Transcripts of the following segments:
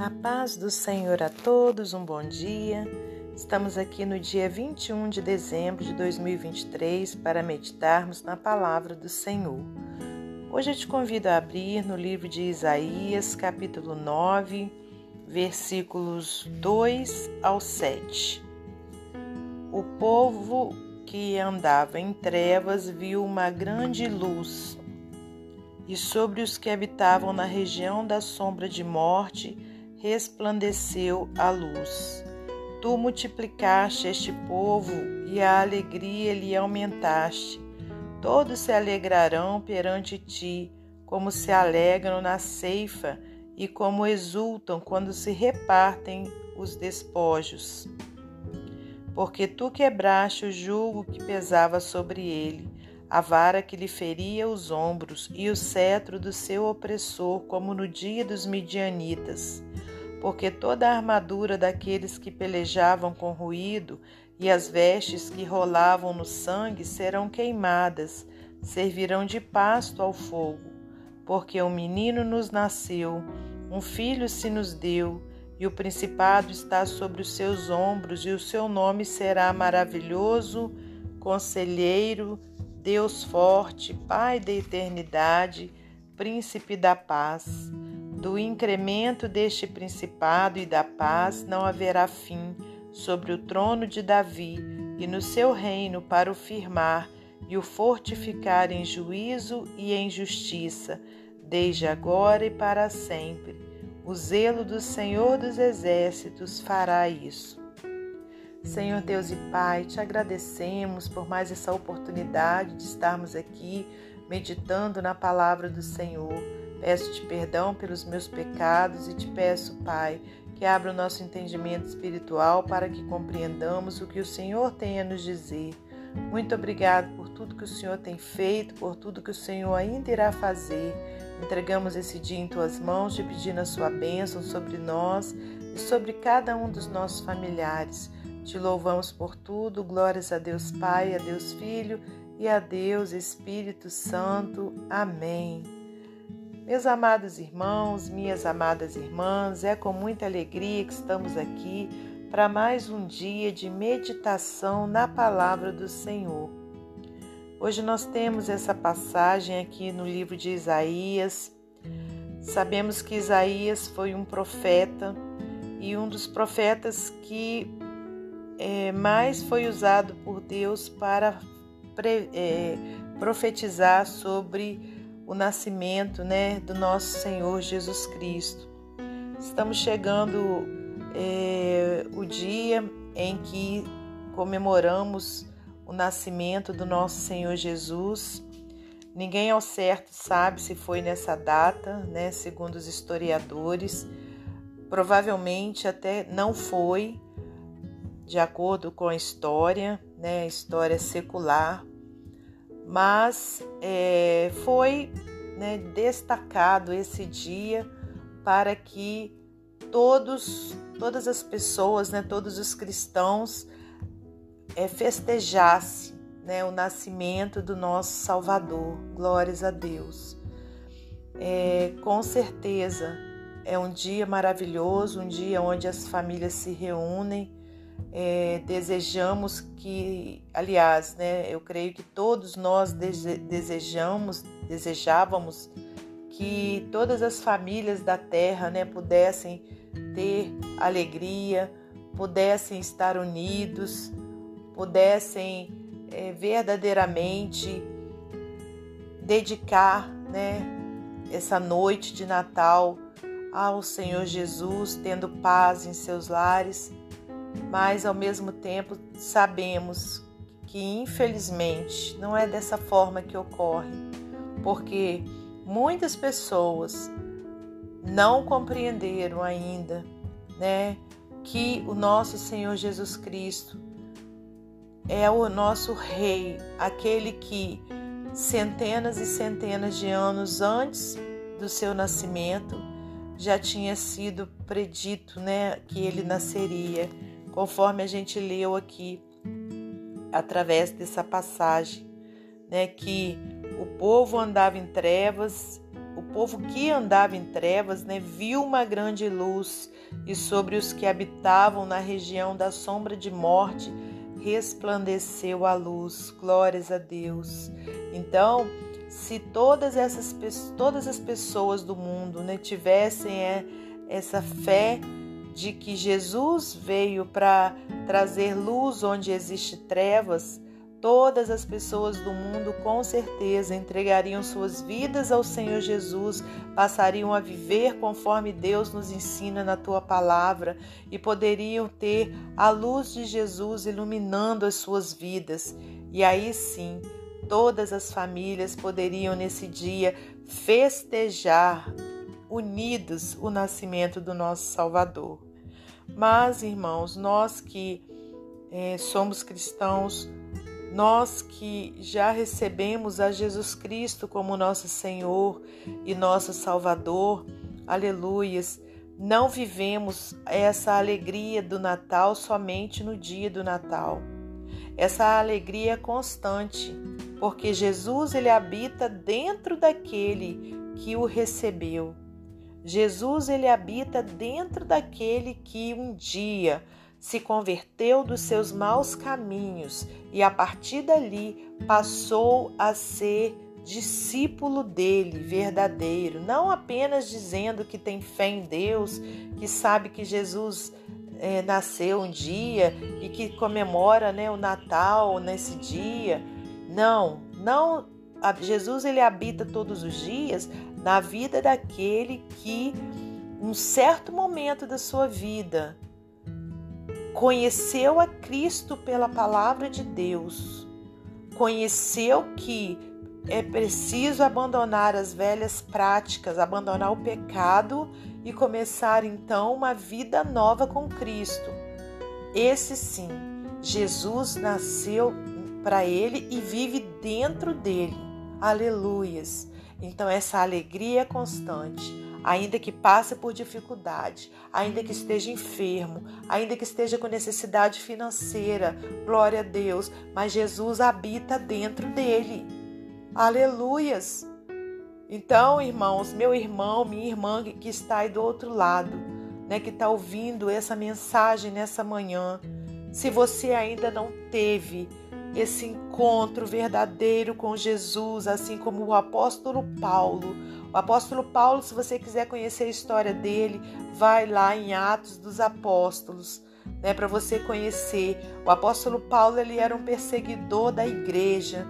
A paz do Senhor a todos, um bom dia. Estamos aqui no dia 21 de dezembro de 2023 para meditarmos na palavra do Senhor. Hoje eu te convido a abrir no livro de Isaías, capítulo 9, versículos 2 ao 7. O povo que andava em trevas viu uma grande luz, e sobre os que habitavam na região da sombra de morte resplandeceu a luz. Tu multiplicaste este povo e a alegria lhe aumentaste. Todos se alegrarão perante ti, como se alegram na ceifa e como exultam quando se repartem os despojos. Porque tu quebraste o jugo que pesava sobre ele, a vara que lhe feria os ombros e o cetro do seu opressor, como no dia dos midianitas porque toda a armadura daqueles que pelejavam com ruído e as vestes que rolavam no sangue serão queimadas, servirão de pasto ao fogo. Porque um menino nos nasceu, um filho se nos deu, e o principado está sobre os seus ombros, e o seu nome será maravilhoso, conselheiro, Deus forte, Pai da eternidade, príncipe da paz. Do incremento deste principado e da paz não haverá fim sobre o trono de Davi e no seu reino para o firmar e o fortificar em juízo e em justiça, desde agora e para sempre. O zelo do Senhor dos Exércitos fará isso. Senhor Deus e Pai, te agradecemos por mais essa oportunidade de estarmos aqui meditando na palavra do Senhor. Peço-te perdão pelos meus pecados e te peço, Pai, que abra o nosso entendimento espiritual para que compreendamos o que o Senhor tem a nos dizer. Muito obrigado por tudo que o Senhor tem feito, por tudo que o Senhor ainda irá fazer. Entregamos esse dia em tuas mãos, te pedindo a sua bênção sobre nós e sobre cada um dos nossos familiares. Te louvamos por tudo. Glórias a Deus Pai, a Deus Filho e a Deus Espírito Santo. Amém. Meus amados irmãos, minhas amadas irmãs, é com muita alegria que estamos aqui para mais um dia de meditação na palavra do Senhor. Hoje nós temos essa passagem aqui no livro de Isaías. Sabemos que Isaías foi um profeta e um dos profetas que é, mais foi usado por Deus para é, profetizar sobre o nascimento né, do nosso Senhor Jesus Cristo. Estamos chegando é, o dia em que comemoramos o nascimento do nosso Senhor Jesus. Ninguém ao certo sabe se foi nessa data, né, segundo os historiadores. Provavelmente até não foi, de acordo com a história, né, história secular, mas é, foi né, destacado esse dia para que todos, todas as pessoas, né, todos os cristãos é, festejassem né, o nascimento do nosso Salvador. Glórias a Deus. É, com certeza é um dia maravilhoso, um dia onde as famílias se reúnem é, desejamos que, aliás, né, eu creio que todos nós desejamos, desejávamos que todas as famílias da terra né, pudessem ter alegria, pudessem estar unidos, pudessem é, verdadeiramente dedicar né, essa noite de Natal ao Senhor Jesus, tendo paz em seus lares mas ao mesmo tempo sabemos que infelizmente não é dessa forma que ocorre, porque muitas pessoas não compreenderam ainda, né, que o nosso Senhor Jesus Cristo é o nosso rei, aquele que centenas e centenas de anos antes do seu nascimento já tinha sido predito, né, que ele nasceria conforme a gente leu aqui através dessa passagem, né, que o povo andava em trevas, o povo que andava em trevas, né, viu uma grande luz, e sobre os que habitavam na região da sombra de morte resplandeceu a luz. Glórias a Deus. Então, se todas essas todas as pessoas do mundo né, tivessem é, essa fé de que Jesus veio para trazer luz onde existe trevas, Todas as pessoas do mundo com certeza entregariam suas vidas ao Senhor Jesus, passariam a viver conforme Deus nos ensina na tua palavra e poderiam ter a luz de Jesus iluminando as suas vidas. E aí sim, todas as famílias poderiam nesse dia festejar unidos o nascimento do nosso Salvador. Mas, irmãos, nós que é, somos cristãos, nós que já recebemos a Jesus Cristo como nosso Senhor e nosso Salvador, aleluias, não vivemos essa alegria do Natal somente no dia do Natal. Essa alegria é constante, porque Jesus ele habita dentro daquele que o recebeu. Jesus ele habita dentro daquele que um dia se converteu dos seus maus caminhos e a partir dali passou a ser discípulo dele, verdadeiro, não apenas dizendo que tem fé em Deus, que sabe que Jesus é, nasceu um dia e que comemora né, o Natal nesse dia. Não, não. Jesus ele habita todos os dias na vida daquele que, um certo momento da sua vida, conheceu a Cristo pela palavra de Deus, conheceu que é preciso abandonar as velhas práticas, abandonar o pecado e começar então uma vida nova com Cristo. Esse sim, Jesus nasceu para ele e vive dentro dele. Aleluias. Então essa alegria constante ainda que passe por dificuldade, ainda que esteja enfermo, ainda que esteja com necessidade financeira, glória a Deus, mas Jesus habita dentro dele. Aleluias! Então, irmãos, meu irmão, minha irmã que está aí do outro lado, né, que está ouvindo essa mensagem nessa manhã, se você ainda não teve esse encontro verdadeiro com Jesus, assim como o apóstolo Paulo. O apóstolo Paulo, se você quiser conhecer a história dele, vai lá em Atos dos Apóstolos, né, para você conhecer. O apóstolo Paulo ele era um perseguidor da igreja,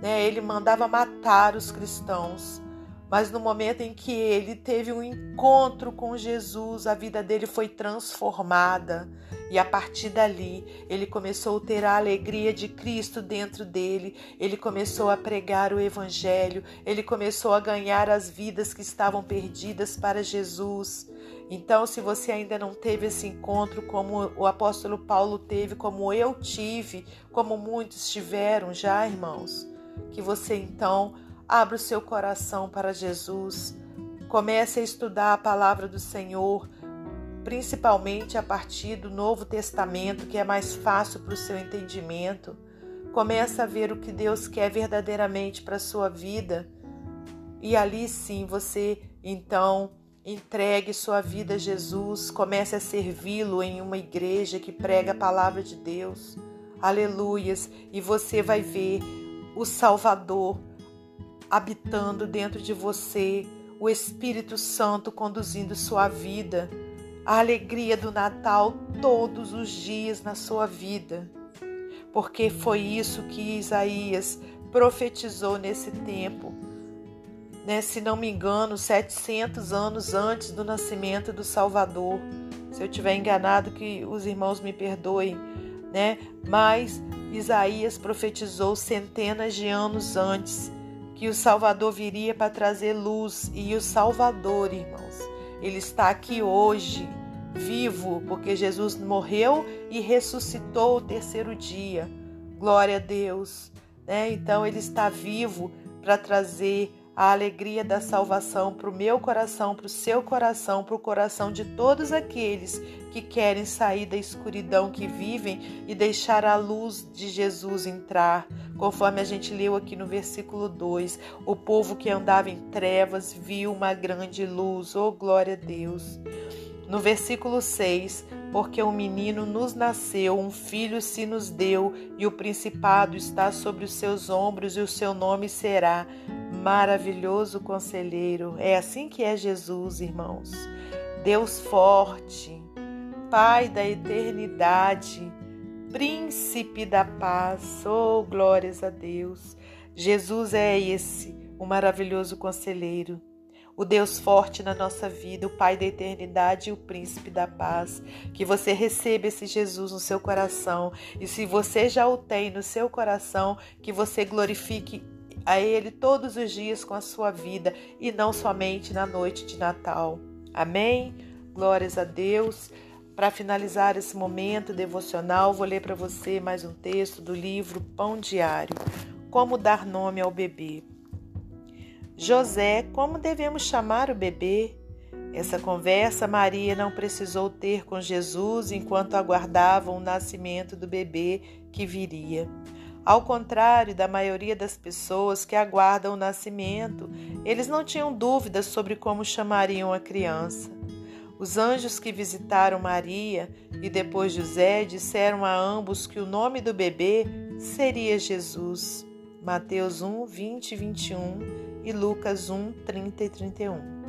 né? Ele mandava matar os cristãos. Mas no momento em que ele teve um encontro com Jesus, a vida dele foi transformada. E a partir dali, ele começou a ter a alegria de Cristo dentro dele, ele começou a pregar o Evangelho, ele começou a ganhar as vidas que estavam perdidas para Jesus. Então, se você ainda não teve esse encontro como o apóstolo Paulo teve, como eu tive, como muitos tiveram já, irmãos, que você então abra o seu coração para Jesus, comece a estudar a palavra do Senhor principalmente a partir do Novo Testamento, que é mais fácil para o seu entendimento. Começa a ver o que Deus quer verdadeiramente para a sua vida. E ali sim você então entregue sua vida a Jesus, comece a servi-lo em uma igreja que prega a palavra de Deus. Aleluias! E você vai ver o Salvador habitando dentro de você, o Espírito Santo conduzindo sua vida a alegria do Natal todos os dias na sua vida, porque foi isso que Isaías profetizou nesse tempo. Né? Se não me engano, 700 anos antes do nascimento do Salvador. Se eu tiver enganado, que os irmãos me perdoem, né? Mas Isaías profetizou centenas de anos antes que o Salvador viria para trazer luz e o Salvador, irmãos, ele está aqui hoje, vivo, porque Jesus morreu e ressuscitou o terceiro dia. Glória a Deus. Né? Então, ele está vivo para trazer a alegria da salvação para o meu coração, para o seu coração, para o coração de todos aqueles que querem sair da escuridão que vivem e deixar a luz de Jesus entrar. Conforme a gente leu aqui no versículo 2, o povo que andava em trevas viu uma grande luz. Oh, glória a Deus! No versículo 6, porque um menino nos nasceu, um filho se nos deu, e o principado está sobre os seus ombros, e o seu nome será Maravilhoso Conselheiro. É assim que é Jesus, irmãos. Deus forte, Pai da eternidade, Príncipe da paz. Oh, glórias a Deus. Jesus é esse, o maravilhoso conselheiro o Deus forte na nossa vida, o Pai da eternidade e o Príncipe da paz. Que você receba esse Jesus no seu coração e se você já o tem no seu coração, que você glorifique a Ele todos os dias com a sua vida e não somente na noite de Natal. Amém? Glórias a Deus. Para finalizar esse momento devocional, vou ler para você mais um texto do livro Pão Diário. Como dar nome ao bebê. José, como devemos chamar o bebê? Essa conversa Maria não precisou ter com Jesus enquanto aguardavam o nascimento do bebê que viria. Ao contrário da maioria das pessoas que aguardam o nascimento, eles não tinham dúvidas sobre como chamariam a criança. Os anjos que visitaram Maria e depois José disseram a ambos que o nome do bebê seria Jesus. Mateus 1, 20 e 21 e Lucas 1, 30 e 31.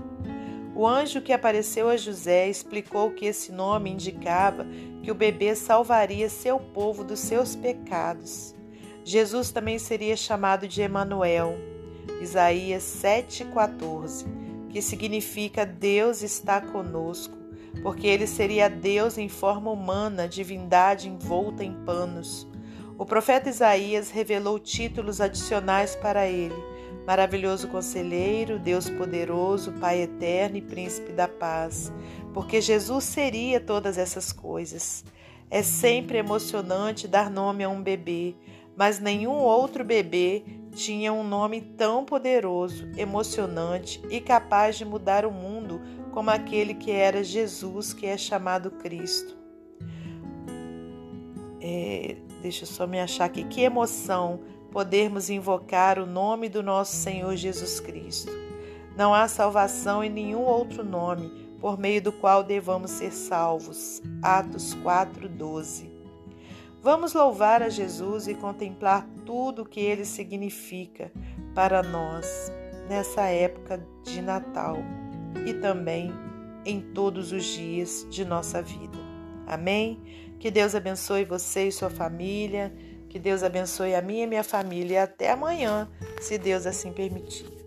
O anjo que apareceu a José explicou que esse nome indicava que o bebê salvaria seu povo dos seus pecados. Jesus também seria chamado de Emanuel, Isaías 7,14, que significa Deus está conosco, porque ele seria Deus em forma humana, divindade envolta em panos. O profeta Isaías revelou títulos adicionais para ele Maravilhoso conselheiro, Deus poderoso, Pai eterno e príncipe da paz, porque Jesus seria todas essas coisas. É sempre emocionante dar nome a um bebê, mas nenhum outro bebê tinha um nome tão poderoso, emocionante e capaz de mudar o mundo como aquele que era Jesus, que é chamado Cristo. É, deixa eu só me achar aqui. Que emoção podermos invocar o nome do nosso Senhor Jesus Cristo. Não há salvação em nenhum outro nome por meio do qual devamos ser salvos. Atos 4:12. Vamos louvar a Jesus e contemplar tudo o que ele significa para nós nessa época de Natal e também em todos os dias de nossa vida. Amém? Que Deus abençoe você e sua família que Deus abençoe a minha e minha família e até amanhã, se Deus assim permitir.